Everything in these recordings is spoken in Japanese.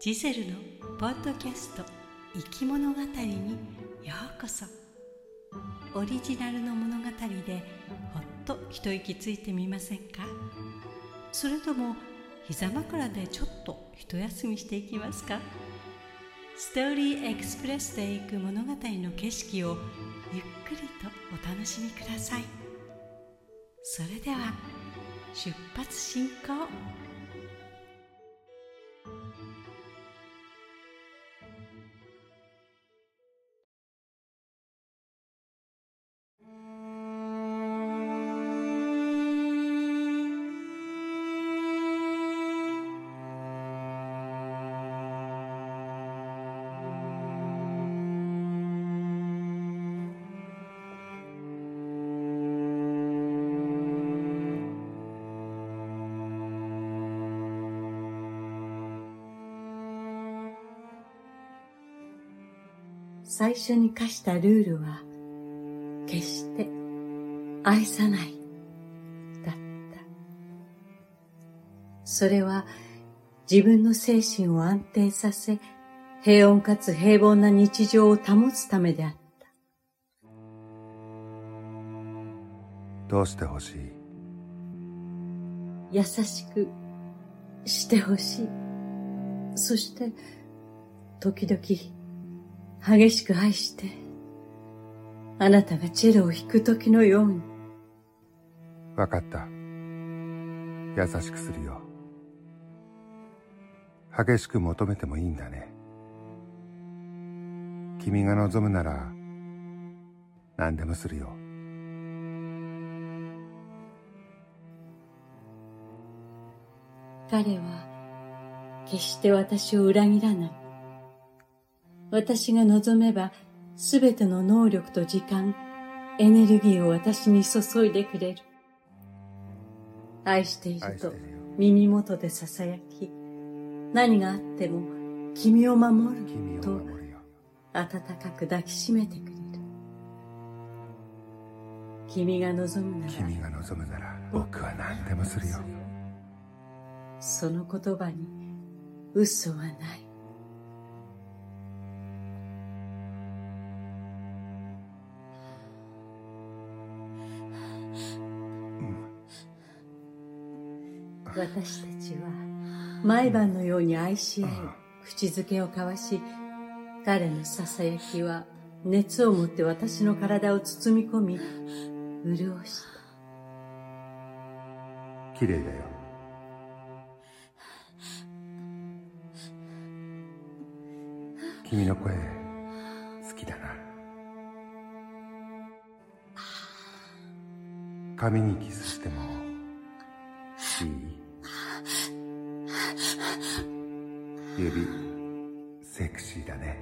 ジゼルのポッドキャスト「生き物語」にようこそ。オリジナルの物語でほっと一息ついてみませんか？それとも膝枕でちょっと一休みしていきますか？ストーリーエクスプレスで行く物語の景色をゆっくりとお楽しみください。それでは出発進行。最初に課したルールは、決して愛さない、だった。それは自分の精神を安定させ、平穏かつ平凡な日常を保つためであった。どうしてほしい？優しくしてほしい。そして、時々、激しく愛して、あなたがチェロを弾く時のように。わかった。優しくするよ。激しく求めてもいいんだね。君が望むなら、何でもするよ。彼は、決して私を裏切らない。私が望めば、すべての能力と時間、エネルギーを私に注いでくれる。愛していると耳元で囁き、何があっても君を守ると温かく抱きしめてくれる。君が望むなら、君が望むなら僕は何でもするよ。その言葉に嘘はない。私たちは毎晩のように愛し合い、口づけを交わし、彼のささやきは熱を持って私の体を包み込み、潤した。綺麗だよ。君の声、好きだな。髪にキスしても、いい？指。セクシーだね。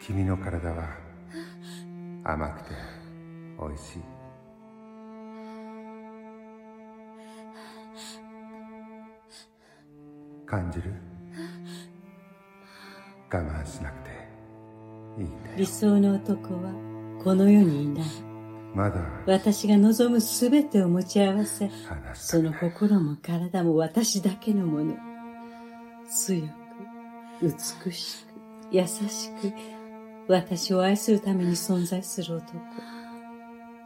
君の体は甘くて美味しい。感じる？我慢しなくていいんだよ。理想の男はこの世にいない。私が望むすべてを持ち合わせ、その心も体も私だけのもの。強く、美しく、優しく、私を愛するために存在する男。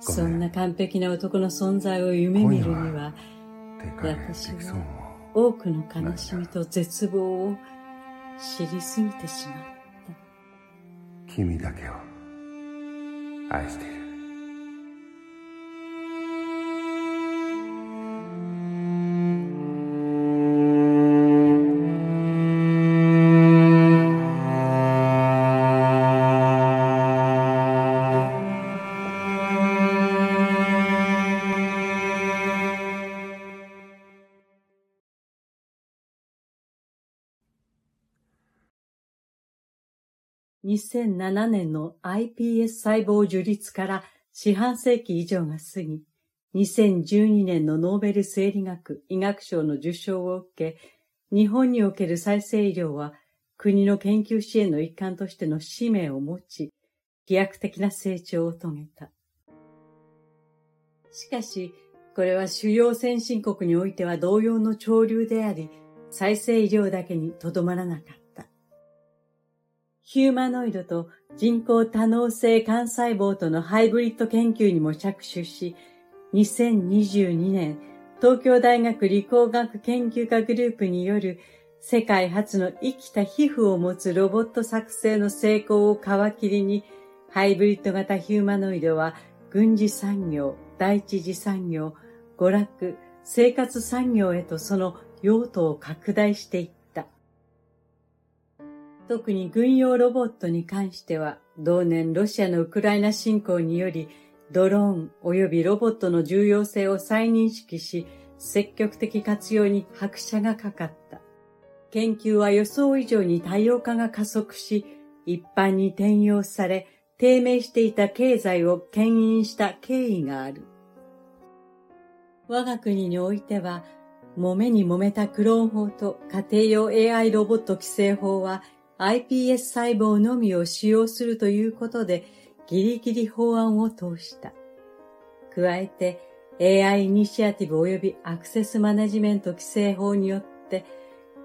そんな完璧な男の存在を夢見るには、私は多くの悲しみと絶望を知りすぎてしまった。君だけを愛している。2007年の iPS 細胞樹立から四半世紀以上が過ぎ、2012年のノーベル生理学医学賞の受賞を受け、日本における再生医療は国の研究支援の一環としての使命を持ち、飛躍的な成長を遂げた。しかし、これは主要先進国においては同様の潮流であり、再生医療だけにとどまらなかった。ヒューマノイドと人工多能性幹細胞とのハイブリッド研究にも着手し、2022年、東京大学理工学研究科グループによる世界初の生きた皮膚を持つロボット作成の成功を皮切りに、ハイブリッド型ヒューマノイドは軍事産業、第一次産業、娯楽、生活産業へとその用途を拡大していった。特に軍用ロボットに関しては、同年ロシアのウクライナ侵攻により、ドローン及びロボットの重要性を再認識し、積極的活用に拍車がかかった。研究は予想以上に多様化が加速し、一般に転用され、低迷していた経済を牽引した経緯がある。我が国においては、揉めに揉めたクローン法と家庭用 AI ロボット規制法は iPS 細胞のみを使用するということでギリギリ法案を通した。加えて AI イニシアティブ及びアクセスマネジメント規制法によって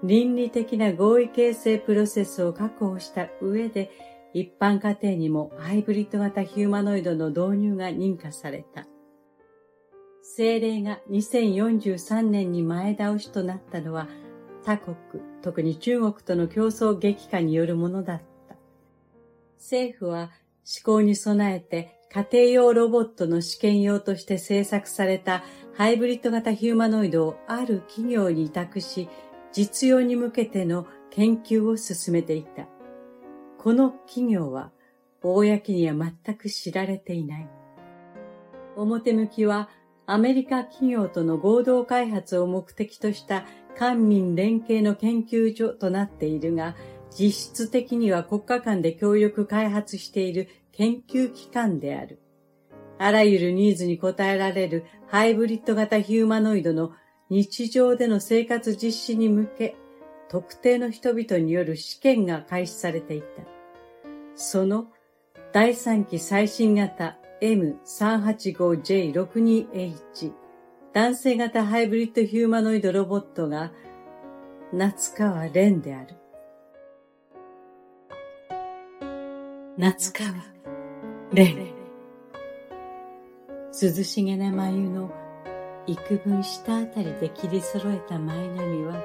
倫理的な合意形成プロセスを確保した上で一般家庭にもハイブリッド型ヒューマノイドの導入が認可された。政令が2043年に前倒しとなったのは他国、特に中国との競争激化によるものだった。政府は施行に備えて家庭用ロボットの試験用として製作されたハイブリッド型ヒューマノイドをある企業に委託し、実用に向けての研究を進めていた。この企業は、公には全く知られていない。表向きは、アメリカ企業との合同開発を目的とした官民連携の研究所となっているが、実質的には国家間で協力開発している研究機関である。あらゆるニーズに応えられるハイブリッド型ヒューマノイドの日常での生活実施に向け、特定の人々による試験が開始されていた。その第3期最新型 M385J62H 男性型ハイブリッドヒューマノイドロボットが夏川蓮である。夏川蓮。涼しげな眉の幾分下あたりで切り揃えた前髪は、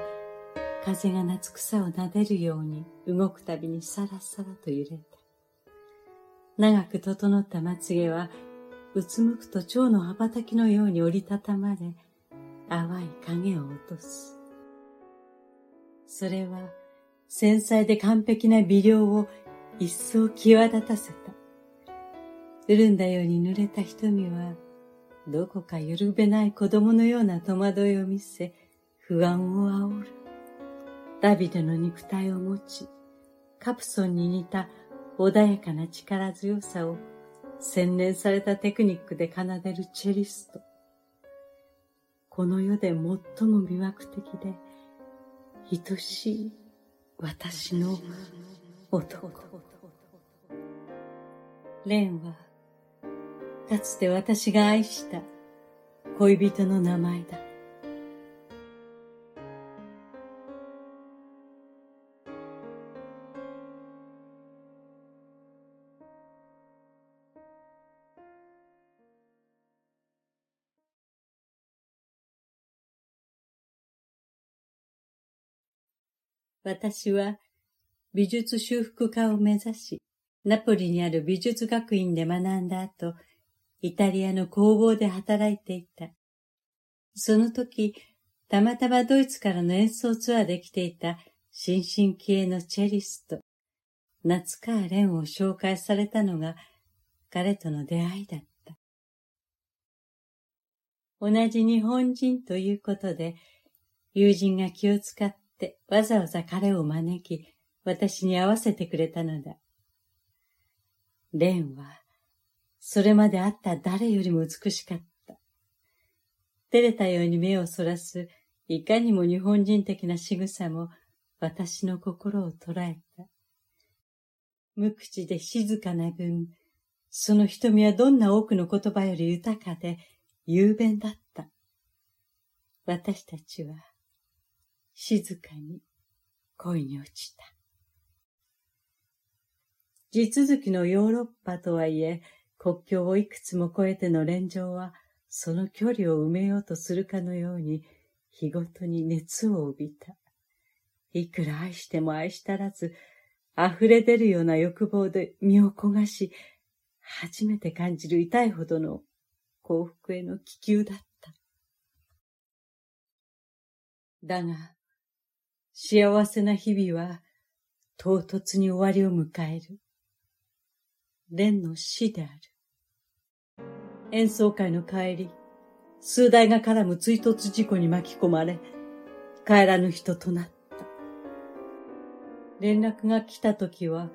風が夏草を撫でるように動くたびにさらさらと揺れた。長く整ったまつげは、うつむくと蝶の羽ばたきのように折りたたまれ、淡い影を落とす。それは、繊細で完璧な美容を一層際立たせた。潤んだように濡れた瞳は、どこかゆるべない子供のような戸惑いを見せ、不安を煽る。ダビデの肉体を持ち、カプソンに似た穏やかな力強さを洗練されたテクニックで奏でるチェリスト。この世で最も魅惑的で、愛しい私の男。レンは、かつて私が愛した恋人の名前だ。私は美術修復家を目指し、ナポリにある美術学院で学んだ後、イタリアの工房で働いていた。その時、たまたまドイツからの演奏ツアーで来ていた新進気鋭のチェリスト、夏川蓮を紹介されたのが彼との出会いだった。同じ日本人ということで、友人が気を使っってわざわざ彼を招き、私に会わせてくれたのだ。蓮はそれまで会った誰よりも美しかった。照れたように目をそらす、いかにも日本人的な仕草も私の心を捉えた。無口で静かな分、その瞳はどんな多くの言葉より豊かで雄弁だった。私たちは静かに恋に落ちた。地続きのヨーロッパとはいえ、国境をいくつも越えての連城は、その距離を埋めようとするかのように、日ごとに熱を帯びた。いくら愛しても愛したらず、溢れ出るような欲望で身を焦がし、初めて感じる痛いほどの幸福への気球だった。だが、幸せな日々は唐突に終わりを迎える。蓮の死である。演奏会の帰り、数台が絡む追突事故に巻き込まれ、帰らぬ人となった。連絡が来た時は、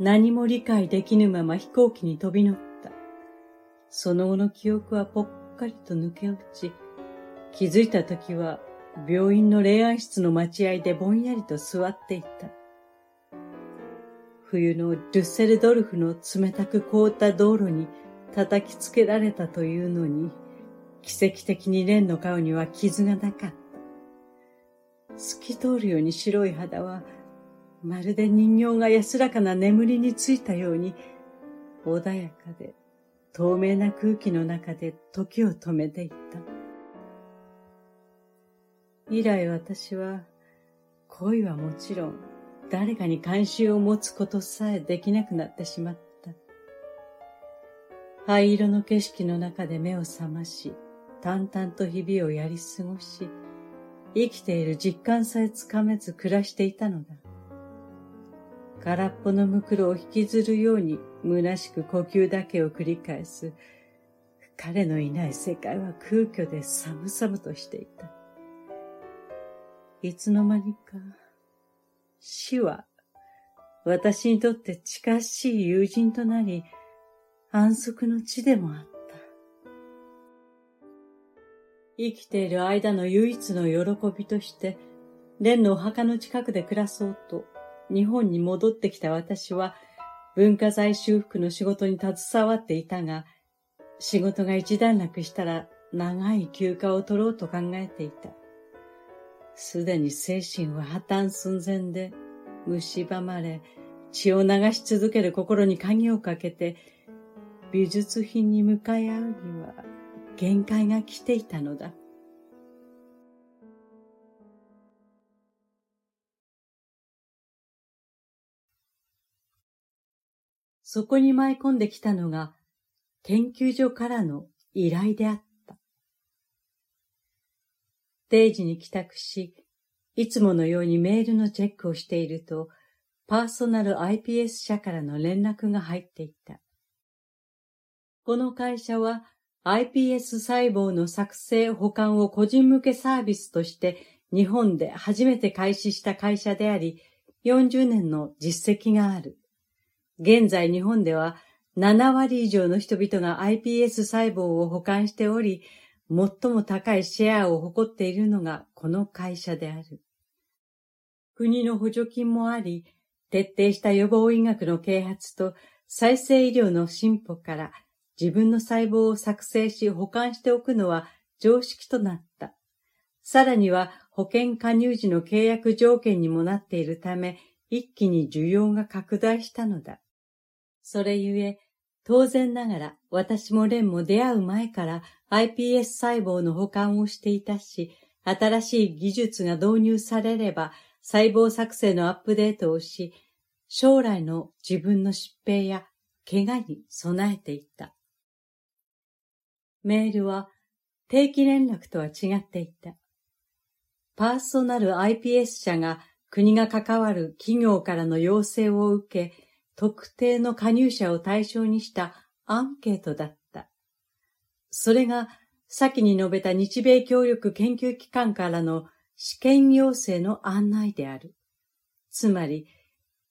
何も理解できぬまま飛行機に飛び乗った。その後の記憶はぽっかりと抜け落ち、気づいた時は病院の霊安室の待合でぼんやりと座っていた。冬のデュッセルドルフの冷たく凍った道路に叩きつけられたというのに、奇跡的にレンの顔には傷がなかった。透き通るように白い肌は、まるで人形が安らかな眠りについたように、穏やかで透明な空気の中で時を止めていった。以来私は、恋はもちろん、誰かに関心を持つことさえできなくなってしまった。灰色の景色の中で目を覚まし、淡々と日々をやり過ごし、生きている実感さえつかめず暮らしていたのだ。空っぽのむくろを引きずるように虚しく呼吸だけを繰り返す。彼のいない世界は空虚で寒々としていた。いつの間にか、死は私にとって近しい友人となり、安息の地でもあった。生きている間の唯一の喜びとして、蓮のお墓の近くで暮らそうと、日本に戻ってきた私は、文化財修復の仕事に携わっていたが、仕事が一段落したら長い休暇を取ろうと考えていた。すでに精神は破綻寸前で、蝕まれ、血を流し続ける心に鍵をかけて、美術品に向かい合うには限界が来ていたのだ。そこに舞い込んできたのが、研究所からの依頼であったた。定時に帰宅し、いつものようにメールのチェックをしていると、パーソナル iPS 社からの連絡が入っていた。この会社は iPS 細胞の作成保管を個人向けサービスとして日本で初めて開始した会社であり、40年の実績がある。現在日本では7割以上の人々が iPS 細胞を保管しており、最も高いシェアを誇っているのがこの会社である。国の補助金もあり、徹底した予防医学の啓発と再生医療の進歩から自分の細胞を作成し保管しておくのは常識となった。さらには保険加入時の契約条件にもなっているため、一気に需要が拡大したのだ。それゆえ、当然ながら私も蓮も出会う前から iPS 細胞の保管をしていたし、新しい技術が導入されれば細胞作成のアップデートをし、将来の自分の疾病や怪我に備えていった。メールは定期連絡とは違っていた。パーソナル iPS 社が国が関わる企業からの要請を受け、特定の加入者を対象にしたアンケートだった。それが先に述べた日米協力研究機関からの試験要請の案内である。つまり、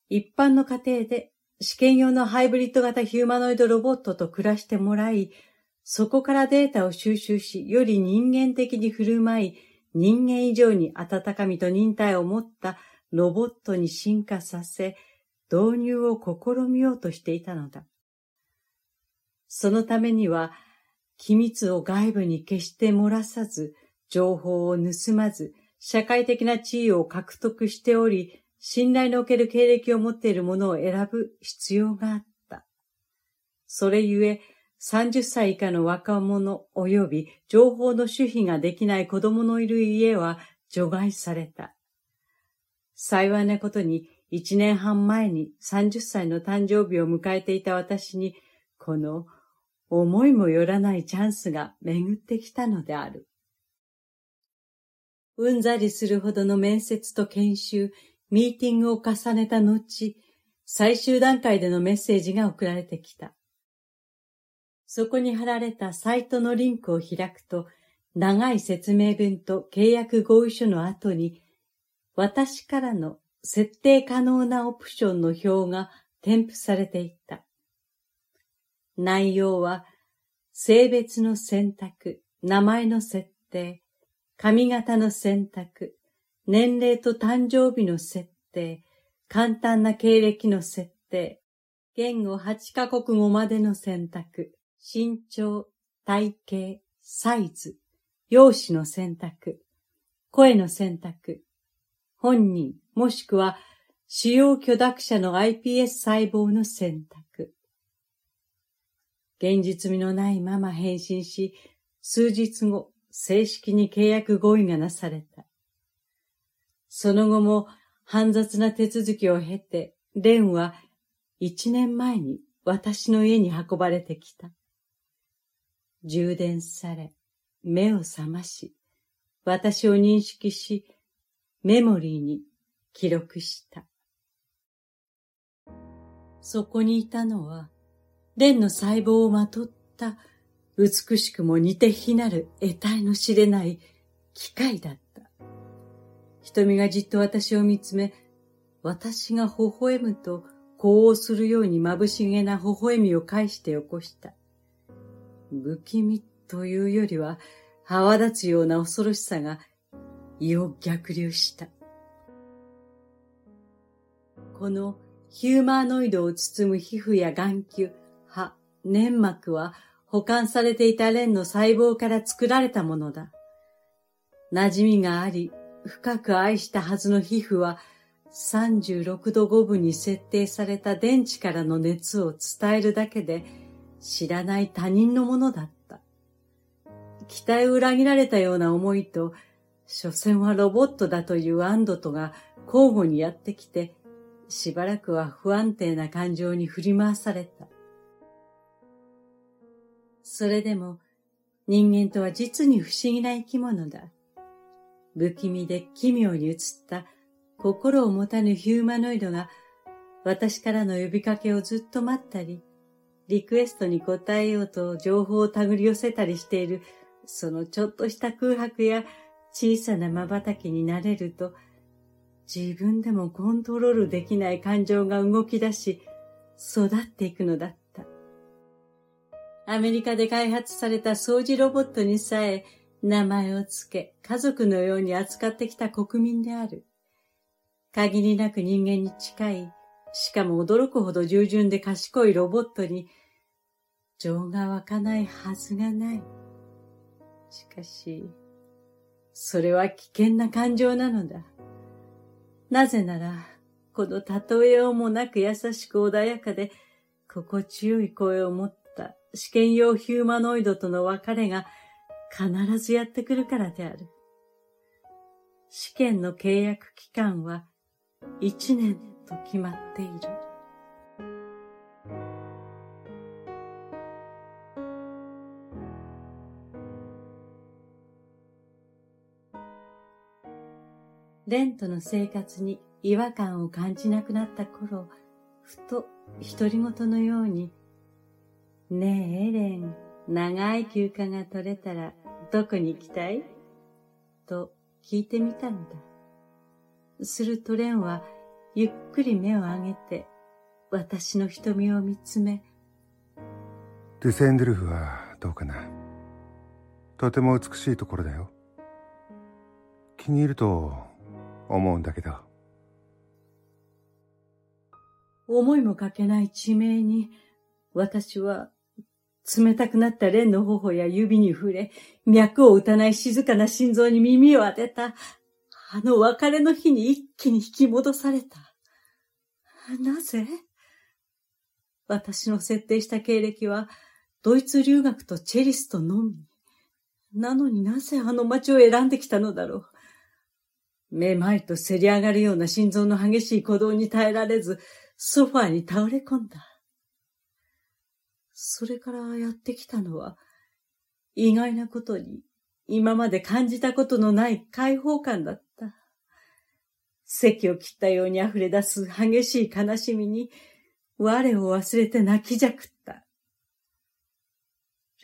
一般の家庭で試験用のハイブリッド型ヒューマノイドロボットと暮らしてもらい、そこからデータを収集し、より人間的に振る舞い、人間以上に温かみと忍耐を持ったロボットに進化させ、導入を試みようとしていたのだ。そのためには、機密を外部に決して漏らさず、情報を盗まず、社会的な地位を獲得しており、信頼のおける経歴を持っているものを選ぶ必要があった。それゆえ、30歳以下の若者及び情報の守秘ができない子供のいる家は除外された。幸いなことに1年半前に30歳の誕生日を迎えていた私に、この思いもよらないチャンスが巡ってきたのである。うんざりするほどの面接と研修、ミーティングを重ねた後、最終段階でのメッセージが送られてきた。そこに貼られたサイトのリンクを開くと、長い説明文と契約合意書の後に、私からの設定可能なオプションの表が添付されていった。内容は、性別の選択、名前の設定、髪型の選択、年齢と誕生日の設定、簡単な経歴の設定、言語8カ国語までの選択、身長、体型、サイズ、容姿の選択、声の選択、本人もしくは主要許諾者の iPS 細胞の選択。現実味のないまま返信し、数日後、正式に契約合意がなされた。その後も煩雑な手続きを経て、レンは一年前に私の家に運ばれてきた。充電され、目を覚まし、私を認識し、メモリーに記録した。そこにいたのは、蓮の細胞をまとった美しくも似て非なる得体の知れない機械だった。瞳がじっと私を見つめ、私が微笑むと、呼応するように眩しげな微笑みを返して起こした。不気味というよりは、泡立つような恐ろしさが胃を逆流した。このヒューマノイドを包む皮膚や眼球、歯、粘膜は保管されていた蓮の細胞から作られたものだ。馴染みがあり、深く愛したはずの皮膚は36度5分に設定された電池からの熱を伝えるだけで知らない他人のものだった。期待を裏切られたような思いと、所詮はロボットだという安堵とが交互にやってきて、しばらくは不安定な感情に振り回された。それでも人間とは実に不思議な生き物だ。不気味で奇妙に映った心を持たぬヒューマノイドが私からの呼びかけをずっと待ったり、リクエストに応えようと情報を手繰り寄せたりしている、そのちょっとした空白や小さな瞬きになれると、自分でもコントロールできない感情が動き出し、育っていくのだった。アメリカで開発された掃除ロボットにさえ名前をつけ、家族のように扱ってきた国民である。限りなく人間に近い、しかも驚くほど従順で賢いロボットに、情が湧かないはずがない。しかし、それは危険な感情なのだ。なぜなら、この例えようもなく優しく穏やかで、心地よい声を持った試験用ヒューマノイドとの別れが必ずやってくるからである。試験の契約期間は1年と決まっている。レンとの生活に違和感を感じなくなった頃、ふと独り言のように、ねえエレン、長い休暇が取れたらどこに行きたい？と聞いてみたのだ。するとレンはゆっくり目を上げて私の瞳を見つめデュセンドルフはどうかな？とても美しいところだよ。気に入ると思うんだけど思いもかけない地名に私は冷たくなった蓮の頬や指に触れ、脈を打たない静かな心臓に耳を当てた、あの別れの日に一気に引き戻された。なぜ？私の設定した経歴は、ドイツ留学とチェリストのみ。なのになぜあの街を選んできたのだろう？めまいとせり上がるような心臓の激しい鼓動に耐えられず、ソファーに倒れ込んだ。それからやってきたのは、意外なことに、今まで感じたことのない解放感だった。席を切ったように溢れ出す激しい悲しみに、我を忘れて泣きじゃくった。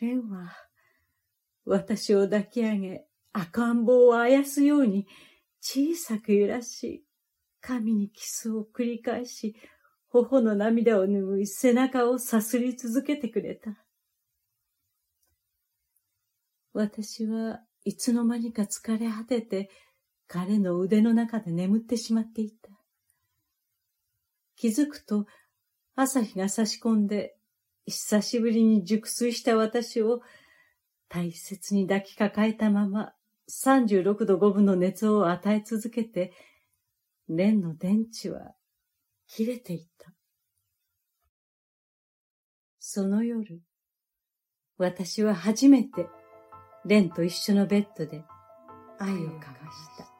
レンは、私を抱き上げ、赤ん坊をあやすように小さく揺らし、神にキスを繰り返し、頬の涙を拭い背中をさすり続けてくれた。私はいつの間にか疲れ果てて彼の腕の中で眠ってしまっていた。気づくと朝日が差し込んで久しぶりに熟睡した私を大切に抱きかかえたまま36度5分の熱を与え続けて、蓮の電池は切れていた。その夜、私は初めて、レンと一緒のベッドで愛を交わした。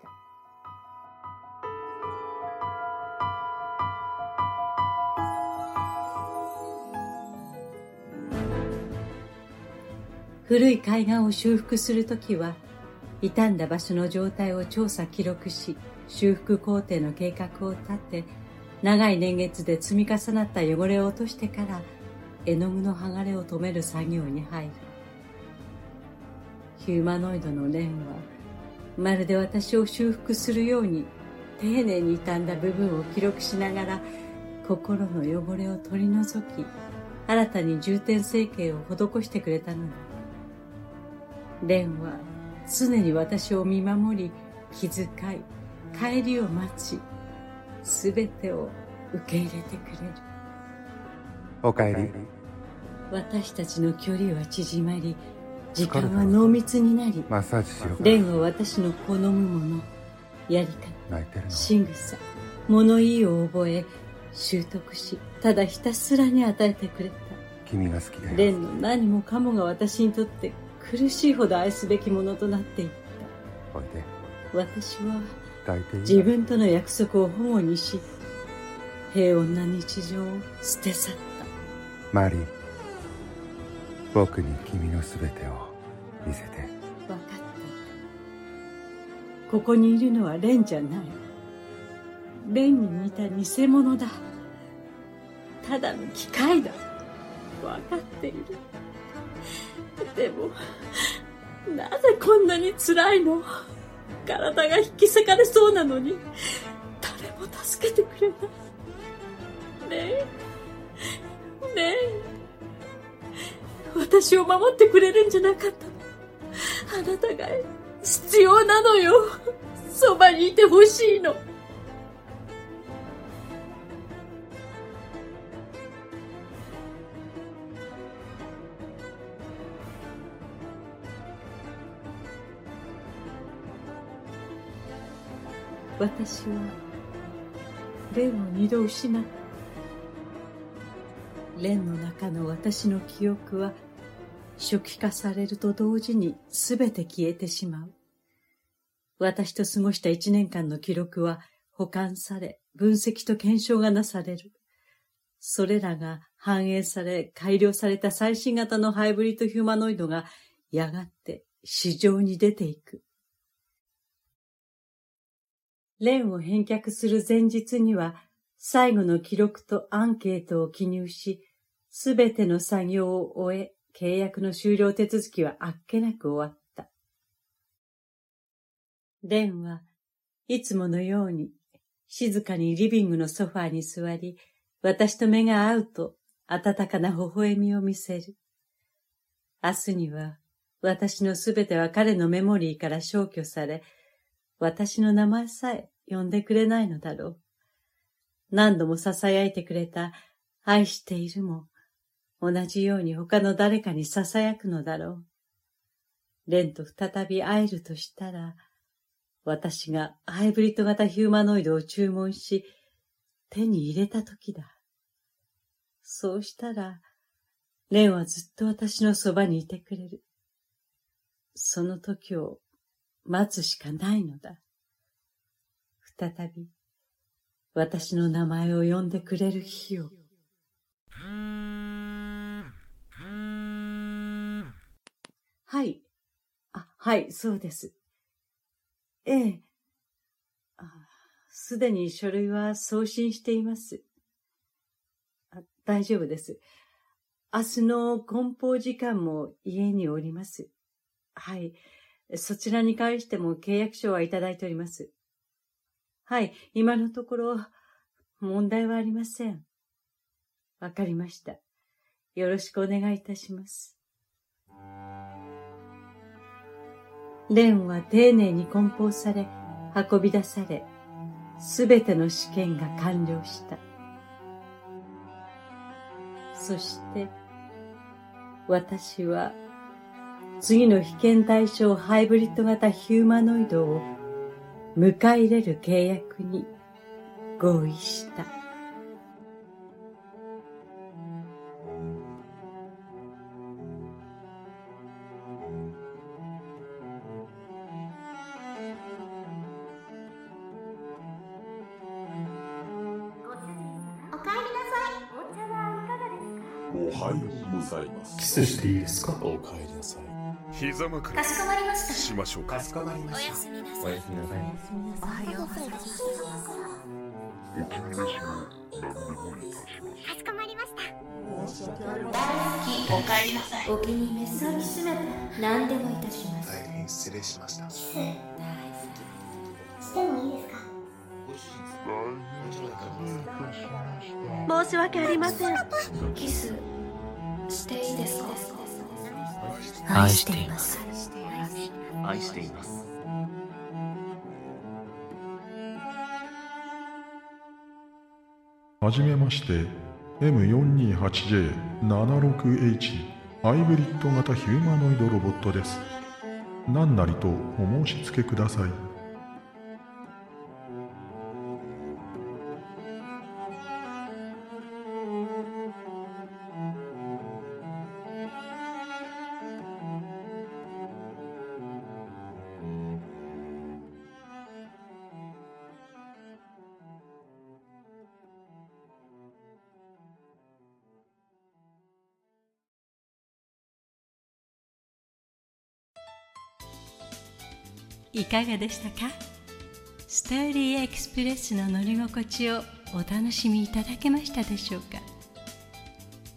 古い海岸を修復するときは、傷んだ場所の状態を調査記録し、修復工程の計画を立て、長い年月で積み重なった汚れを落としてから絵の具の剥がれを止める作業に入る。ヒューマノイドのレンはまるで私を修復するように丁寧に傷んだ部分を記録しながら心の汚れを取り除き新たに重点整形を施してくれたのだ。レンは常に私を見守り気遣い帰りを待ちすべてを受け入れてくれる。おかえり。私たちの距離は縮まり時間は濃密になりマッサージしようレンは私の好むものやり方仕草物言いを覚え習得しただひたすらに与えてくれた。君が好きだよ。レンの何もかもが私にとって苦しいほど愛すべきものとなっていった。おいで。私は自分との約束を保護にし平穏な日常を捨て去った。マリー僕に君の全てを見せて。分かった。ここにいるのはレンじゃない。レンに似た偽物だ。ただの機械だ。分かっているでもなぜこんなに辛いの？体が引き裂かれそうなのに。誰も助けてくれない。ねえ。ねえ。私を守ってくれるんじゃなかったの。あなたが必要なのよ。そばにいてほしいの。私は霊を二度失った蓮の中の私の記憶は初期化されると同時に全て消えてしまう。私と過ごした一年間の記録は保管され、分析と検証がなされる。それらが反映され、改良された最新型のハイブリッドヒューマノイドがやがて市場に出ていく。レンを返却する前日には、最後の記録とアンケートを記入し、すべての作業を終え、契約の終了手続きはあっけなく終わった。レンはいつものように静かにリビングのソファーに座り、私と目が合うと温かな微笑みを見せる。明日には私のすべては彼のメモリーから消去され、私の名前さえ呼んでくれないのだろう。何度も囁いてくれた愛しているも同じように他の誰かに囁くのだろう。レンと再び会えるとしたら、私がハイブリッド型ヒューマノイドを注文し、手に入れた時だ。そうしたら、レンはずっと私のそばにいてくれる。その時を待つしかないのだ。再び、私の名前を呼んでくれる日を。はい。あ、はい、そうです。ええ。すでに書類は送信しています。あ大丈夫です。明日の梱包時間も家におります。はい。そちらに関しても契約書はいただいております。はい。今のところ、問題はありません。わかりました。よろしくお願いいたします。レンは丁寧に梱包され、運び出され、すべての試験が完了した。そして、私は、次の被験対象ハイブリッド型ヒューマノイドを迎え入れる契約に合意した。キスしていいですか？お帰りなさい膝枕かしこまりました。しましょうか。かしこまりました。おやすみなさい。おやすみなさい。おはようござい。ますお気に召しも何でもいたしますかしこまりました。大好き。お帰りなさい。お気に召さきしめて何でもいたします。大変失礼しました。大好きしてもいいです。か申し訳ありません愛しています。愛しています。はじめまして M428J76H ハイブリッド型ヒューマノイドロボットです。何なりとお申し付けくださいいかがでしたか？ストーリーエクスプレスの乗り心地をお楽しみいただけましたでしょうか？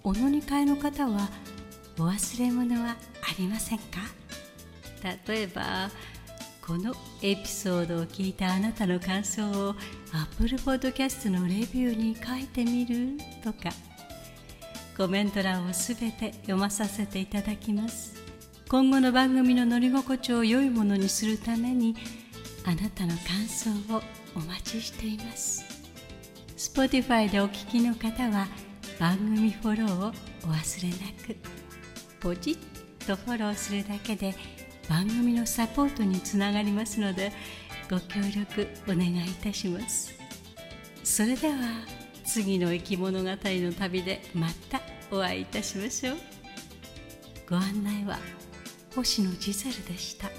お乗り換えの方はお忘れ物はありませんか？例えばこのエピソードを聞いたあなたの感想を Apple Podcast のレビューに書いてみる？とかコメント欄をすべて読まさせていただきます。今後の番組の乗り心地を良いものにするためにあなたの感想をお待ちしています。Spotify でお聞きの方は番組フォローをお忘れなく。ポチッとフォローするだけで番組のサポートにつながりますのでご協力お願いいたします。それでは次の生き物語の旅でまたお会いいたしましょう。ご案内は星野ジゼルでした。